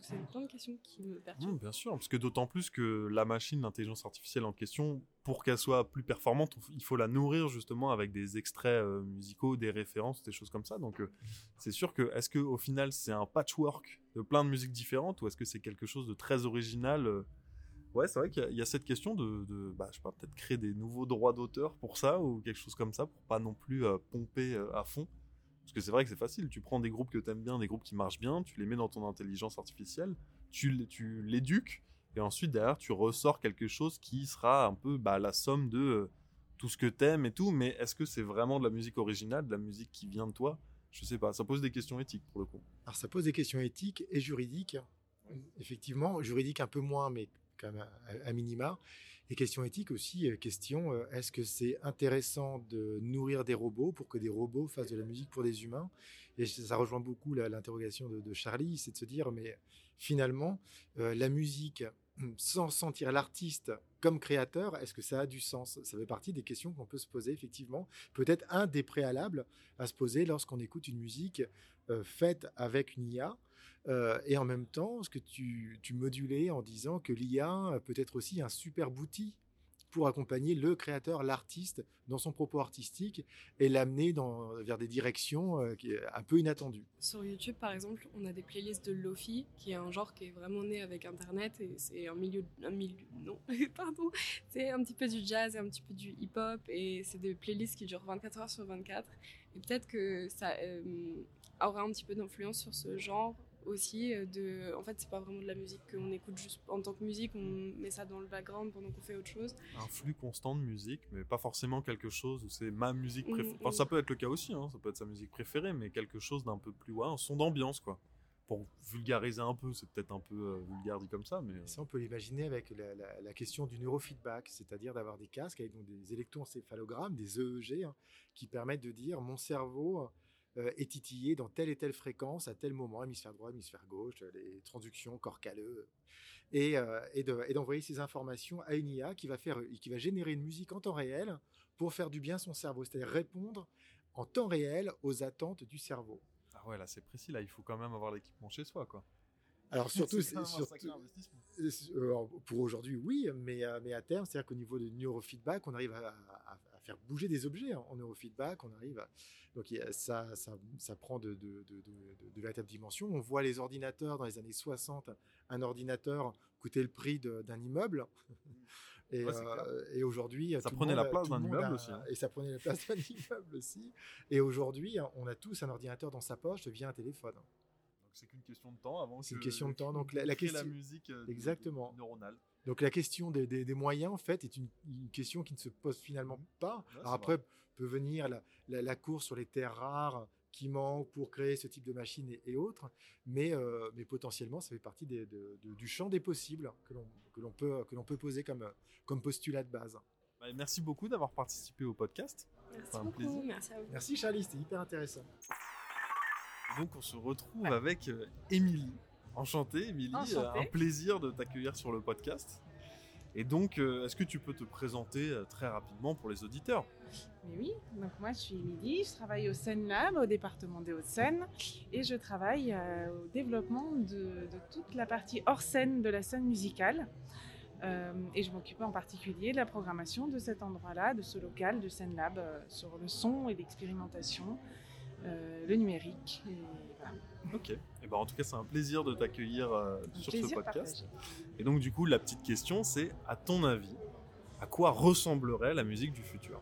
H: C'est plein de questions qui me perturbent.
A: Mmh, bien sûr, parce que d'autant plus que la machine, l'intelligence artificielle en question, pour qu'elle soit plus performante, il faut la nourrir justement avec des extraits musicaux, des références, des choses comme ça. Donc c'est sûr que est-ce que au final c'est un patchwork de plein de musiques différentes ou est-ce que c'est quelque chose de très original euh? Ouais, c'est vrai qu'il y, a cette question de, de bah, je sais pas, peut-être créer des nouveaux droits d'auteur pour ça ou quelque chose comme ça pour pas non plus euh, pomper à fond? Parce que c'est vrai que c'est facile, tu prends des groupes que t'aimes bien, des groupes qui marchent bien, tu les mets dans ton intelligence artificielle, tu, tu l'éduques, et ensuite derrière tu ressors quelque chose qui sera un peu bah, la somme de euh, tout ce que t'aimes et tout, mais est-ce que c'est vraiment de la musique originale, de la musique qui vient de toi? Je sais pas, ça pose des questions éthiques pour le coup.
B: Alors ça pose des questions éthiques et juridiques, effectivement, juridiques un peu moins, mais quand même à, à minima. Et question éthique aussi, euh, question, euh, est-ce que c'est intéressant de nourrir des robots pour que des robots fassent de la musique pour des humains? Et ça rejoint beaucoup l'interrogation de, de, Charlie, c'est de se dire, mais finalement, euh, la musique, sans sentir l'artiste comme créateur, est-ce que ça a du sens? Ça fait partie des questions qu'on peut se poser, effectivement. Peut-être un des préalables à se poser lorsqu'on écoute une musique euh, faite avec une IA. Euh, et en même temps, ce que tu, modulais en disant que l'IA peut être aussi un super outil pour accompagner le créateur, l'artiste, dans son propos artistique et l'amener vers des directions euh, un peu inattendues.
H: Sur YouTube, par exemple, on a des playlists de Lofi, qui est un genre qui est vraiment né avec Internet et c'est un milieu, un milieu, non, pardon, c'est un petit peu du jazz et un petit peu du hip-hop et c'est des playlists qui durent 24 heures sur 24 et peut-être que ça euh, aura un petit peu d'influence sur ce genre aussi euh, de en fait c'est pas vraiment de la musique qu'on écoute juste en tant que musique on met ça dans le background pendant qu'on fait autre chose.
A: Un flux constant de musique mais pas forcément quelque chose où c'est ma musique préférée. Mmh, enfin, ça peut être le cas aussi hein, ça peut être sa musique préférée mais quelque chose d'un peu plus ouais un son d'ambiance quoi. Pour vulgariser un peu c'est peut-être un peu euh, vulgaire dit comme ça mais euh...
B: ça on peut l'imaginer avec la, la, la, question du neurofeedback c'est-à-dire d'avoir des casques avec donc des électroencéphalogrammes des EEG hein, qui permettent de dire mon cerveau euh, est titillé dans telle et telle fréquence à tel moment, hémisphère droit, hémisphère gauche, les transductions, corps calleux, et, euh, et d'envoyer de, ces informations à une IA qui va, faire, qui va générer une musique en temps réel pour faire du bien à son cerveau, c'est-à-dire répondre en temps réel aux attentes du cerveau.
A: Ah ouais, là c'est précis, là il faut quand même avoir l'équipement chez soi, quoi.
B: Alors surtout, surtout euh, pour aujourd'hui, oui, mais, euh, mais à terme, c'est-à-dire qu'au niveau du neurofeedback, on arrive à, faire bouger des objets en neurofeedback, on arrive à... Donc ça, ça, ça prend de, de, de, de, véritables dimensions. On voit les ordinateurs dans les années 60, un ordinateur coûtait le prix d'un immeuble. Et, ouais, euh, et aujourd'hui,
A: ça prenait monde, la place d'un immeuble a, aussi. Hein.
B: Et ça prenait la place d'un immeuble aussi. Et aujourd'hui, on a tous un ordinateur dans sa poche via un téléphone
A: c'est qu'une question de temps avant
B: c'est une question de temps donc la, la question
A: la musique euh,
B: exactement
A: neuronale
B: donc la question des, des, des, moyens en fait est une, une, question qui ne se pose finalement pas.
A: Ouais,
B: Alors, après vrai. peut venir la, la, la, course sur les terres rares qui manquent pour créer ce type de machine et, et autres. Mais euh, mais potentiellement ça fait partie des, de, de, du champ des possibles que l'on peut que l'on peut poser comme comme postulat de base.
A: Bah, merci beaucoup d'avoir participé au podcast.
H: Merci un beaucoup, plaisir. merci à vous.
B: Merci Charlie c'était hyper intéressant.
A: Donc on se retrouve ouais. avec euh, Émilie. Enchantée, Émilie. Un plaisir de t'accueillir sur le podcast. Et donc, euh, est-ce que tu peux te présenter euh, très rapidement pour les auditeurs?
I: Mais oui, donc moi je suis Émilie, je travaille au Seine Lab, au département des Hauts-de-Seine, et je travaille euh, au développement de, de, toute la partie hors scène de la scène musicale. Et je m'occupe en particulier de la programmation de cet endroit-là, de ce local de Seine Lab, sur le son et l'expérimentation, euh, le numérique. Et voilà.
A: Ok. Et eh ben, en tout cas, c'est un plaisir de t'accueillir euh, sur ce podcast. Partagé. Et donc, du coup, la petite question, c'est à ton avis, à quoi ressemblerait la musique du futur?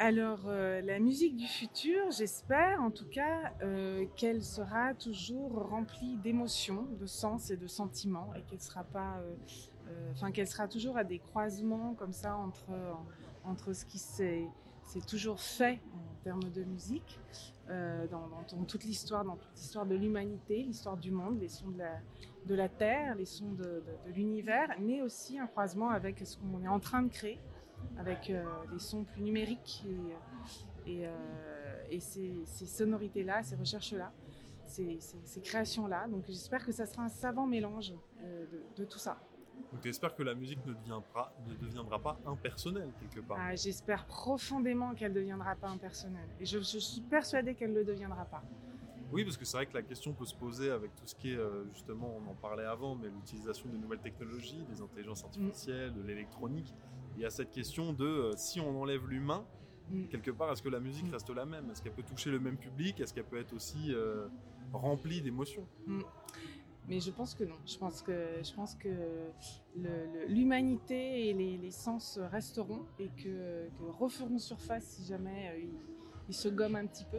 I: Alors, euh, la musique du futur, j'espère en tout cas euh, qu'elle sera toujours remplie d'émotions, de sens et de sentiments et qu'elle sera pas euh, enfin qu'elle sera toujours à des croisements comme ça entre, entre ce qui s'est toujours fait en termes de musique, euh, dans, toute l'histoire, dans toute l'histoire de l'humanité, l'histoire du monde, les sons de la, Terre, les sons de, l'univers, mais aussi un croisement avec ce qu'on est en train de créer, avec euh, les sons plus numériques et, euh, et ces, sonorités-là, ces recherches-là, ces, créations-là. Donc j'espère que ça sera un savant mélange euh, de tout ça.
A: Donc tu espères que la musique ne deviendra, ne deviendra pas impersonnelle quelque part
I: Ah, J'espère profondément qu'elle ne deviendra pas impersonnelle. Et je, je suis persuadée qu'elle ne le deviendra pas.
A: Oui, parce que c'est vrai que la question peut se poser avec tout ce qui est, euh, justement, on en parlait avant, mais l'utilisation des nouvelles technologies, des intelligences artificielles, de l'électronique. Il y a cette question de euh, si on enlève l'humain,
I: Mm.
A: quelque part, est-ce que la musique
I: Mm.
A: reste la même? Est-ce qu'elle peut toucher le même public? Est-ce qu'elle peut être aussi euh, remplie d'émotions?
I: Mais je pense que non. Je pense que, je pense que l'humanité et les, sens resteront et que, que referont surface si jamais euh, ils, se gomment un petit peu.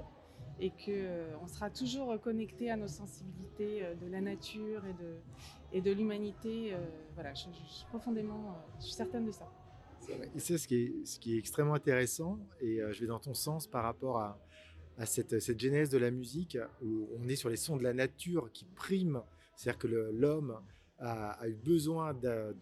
I: Et qu'on on sera toujours connecté à nos sensibilités euh, de la nature et de, et de l'humanité. euh, voilà, je, suis profondément, euh, je suis certaine de ça.
B: Et c'est ce qui est, ce qui est extrêmement intéressant, et euh, je vais dans ton sens par rapport à, à cette, cette genèse de la musique, où on est sur les sons de la nature qui priment, c'est-à-dire que l'homme a, eu besoin de,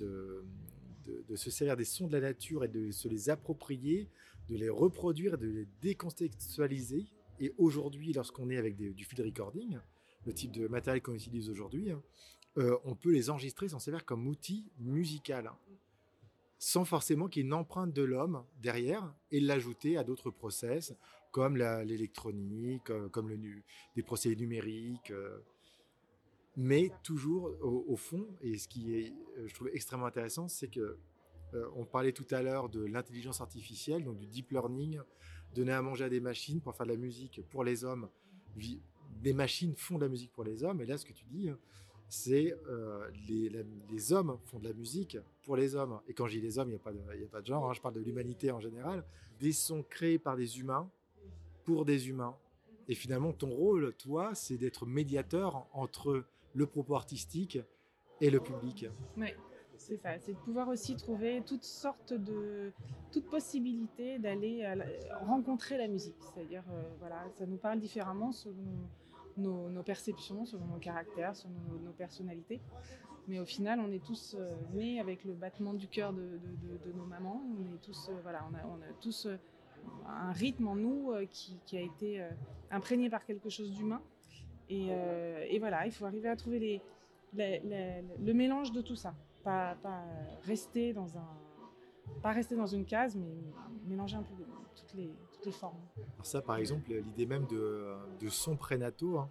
B: se servir des sons de la nature et de se les approprier, de les reproduire, de les décontextualiser. Et aujourd'hui, lorsqu'on est avec des- du field recording, le type de matériel qu'on utilise aujourd'hui, hein, euh, on peut les enregistrer, s'en servir comme outil musical sans forcément qu'il y ait une empreinte de l'homme derrière et l'ajouter à d'autres process comme l'électronique, euh, comme nu- des procédés numériques. euh, mais toujours au, fond, et ce qui est, euh, je trouve extrêmement intéressant, c'est que euh, on parlait tout à l'heure de l'intelligence artificielle, donc du deep learning, donner à manger à des machines pour faire de la musique pour les hommes. Des machines font de la musique pour les hommes, et là, ce que tu dis, c'est euh, les, hommes font de la musique pour les hommes. Et quand je dis les hommes, il n'y a, pas de- a pas de genre, hein, je parle de l'humanité en général. Des sons créés par des humains pour des humains. Et finalement, ton rôle, toi, c'est d'être médiateur entre le propos artistique et le public.
I: Oui, c'est ça. C'est de pouvoir aussi trouver toutes sortes de, toute possibilité d'aller rencontrer la musique. C'est-à-dire, euh, voilà, ça nous parle différemment selon nos, perceptions, selon nos caractères, selon nos, personnalités. Mais au final, on est tous euh, nés avec le battement du cœur de, nos mamans. On est tous, euh, voilà, on a, tous un rythme en nous qui, a été imprégné par quelque chose d'humain. Et, euh, et voilà, il faut arriver à trouver les, le mélange de tout ça. Pas, pas rester dans un, pas rester dans une case, mais mélanger un peu de- toutes les, toutes les formes.
B: Alors ça, par exemple, l'idée même de, de sons prénataux hein,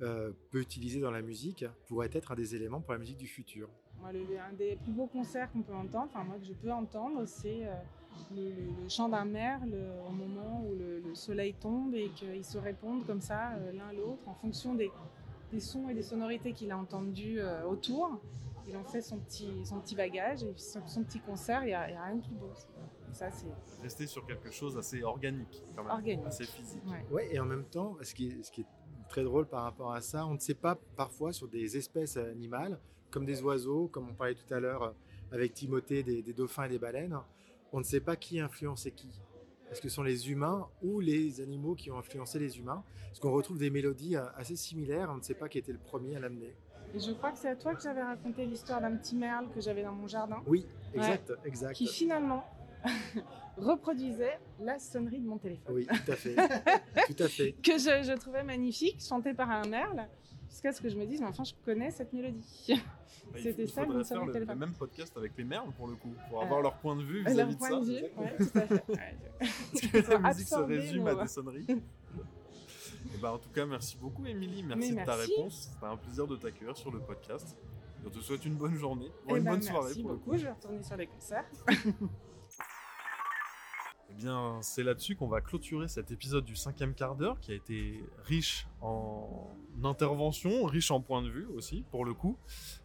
B: euh, peut utiliser dans la musique pourrait être un des éléments pour la musique du futur.
I: Moi, le, un des plus beaux concerts qu'on peut entendre, enfin moi que je peux entendre, c'est euh, le, le- le chant d'un merle au moment où le, le soleil tombe et qu'ils se répondent comme ça euh, l'un l'autre en fonction des, des sons et des sonorités qu'il a entendus euh, autour. Il en fait son petit, son petit bagage et son, son petit concert, il n'y a, il y a rien de plus beau. Ça, c'est
A: Rester sur quelque chose assez organique, quand même,
I: Organique.
A: assez physique.
I: ouais.
B: Ouais, et en même temps, ce qui, est, ce qui est très drôle par rapport à ça, on ne sait pas parfois sur des espèces animales, comme des oiseaux, comme on parlait tout à l'heure euh, avec Timothée, des, des dauphins et des baleines, on ne sait pas qui influençait qui. Est-ce que ce sont les humains ou les animaux qui ont influencé les humains? Parce qu'on retrouve des mélodies euh, assez similaires, on ne sait pas qui était le premier à l'amener.
I: Et je crois que c'est à toi que j'avais raconté l'histoire d'un petit merle que j'avais dans mon jardin,
B: Oui, exact, exact.
I: qui finalement reproduisait la sonnerie de mon téléphone.
B: Oui, tout à fait. tout à fait.
I: que je, je trouvais magnifique, chantée par un merle, jusqu'à ce que je me dise, mais enfin, je connais cette mélodie.
A: Bah,
I: C'était ça,
A: faire
I: sonnerie
A: le, le même podcast avec les merles, pour le coup, pour
I: Euh,
A: avoir leur point de vue
I: Leur
A: vis-à-vis de
I: point
A: ça.
I: de vue, ouais, tout à fait. Ouais, je-
A: Parce que la musique se résume à des sonneries. Et bah, en tout cas, merci beaucoup, Émilie. Merci
I: Mais
A: de ta réponse. C'était un plaisir de t'accueillir sur le podcast. On te souhaite une bonne journée,
I: Eh
A: ou une
I: ben,
A: bonne soirée
I: Merci
A: pour le
I: beaucoup, je vais retourner sur les concerts.
A: Eh bien, c'est là-dessus qu'on va clôturer cet épisode du cinquième quart d'heure qui a été riche en interventions, riche en points de vue aussi, pour le coup.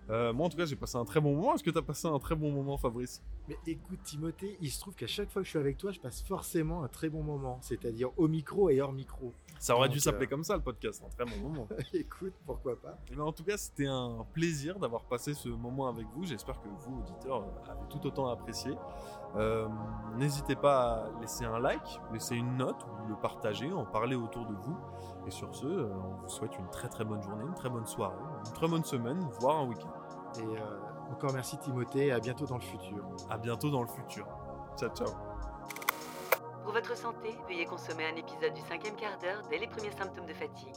A: Euh, moi, en tout cas, j'ai passé un très bon moment. Est-ce que tu as passé un très bon moment, Fabrice?
B: Mais écoute Timothée, il se trouve qu'à chaque fois que je suis avec toi, je passe forcément un très bon moment, c'est-à-dire au micro et hors micro.
A: Ça aurait dû s'appeler
B: euh,
A: comme ça le podcast, un très bon moment.
B: écoute, pourquoi pas
A: ben, en tout cas, c'était un plaisir d'avoir passé ce moment avec vous. J'espère que vous, auditeurs, avez tout autant apprécié. Euh, N'hésitez pas à laisser un like, laisser une note, ou le partager, en parler autour de vous. Et sur ce, euh, on vous souhaite une très très bonne journée, une très bonne soirée, une très bonne semaine, voire un week-end.
B: Et euh, encore merci Timothée, à bientôt dans le futur.
A: À bientôt dans le futur. Ciao ciao.
C: Pour votre santé, veuillez consommer un épisode du cinquième quart d'heure dès les premiers symptômes de fatigue.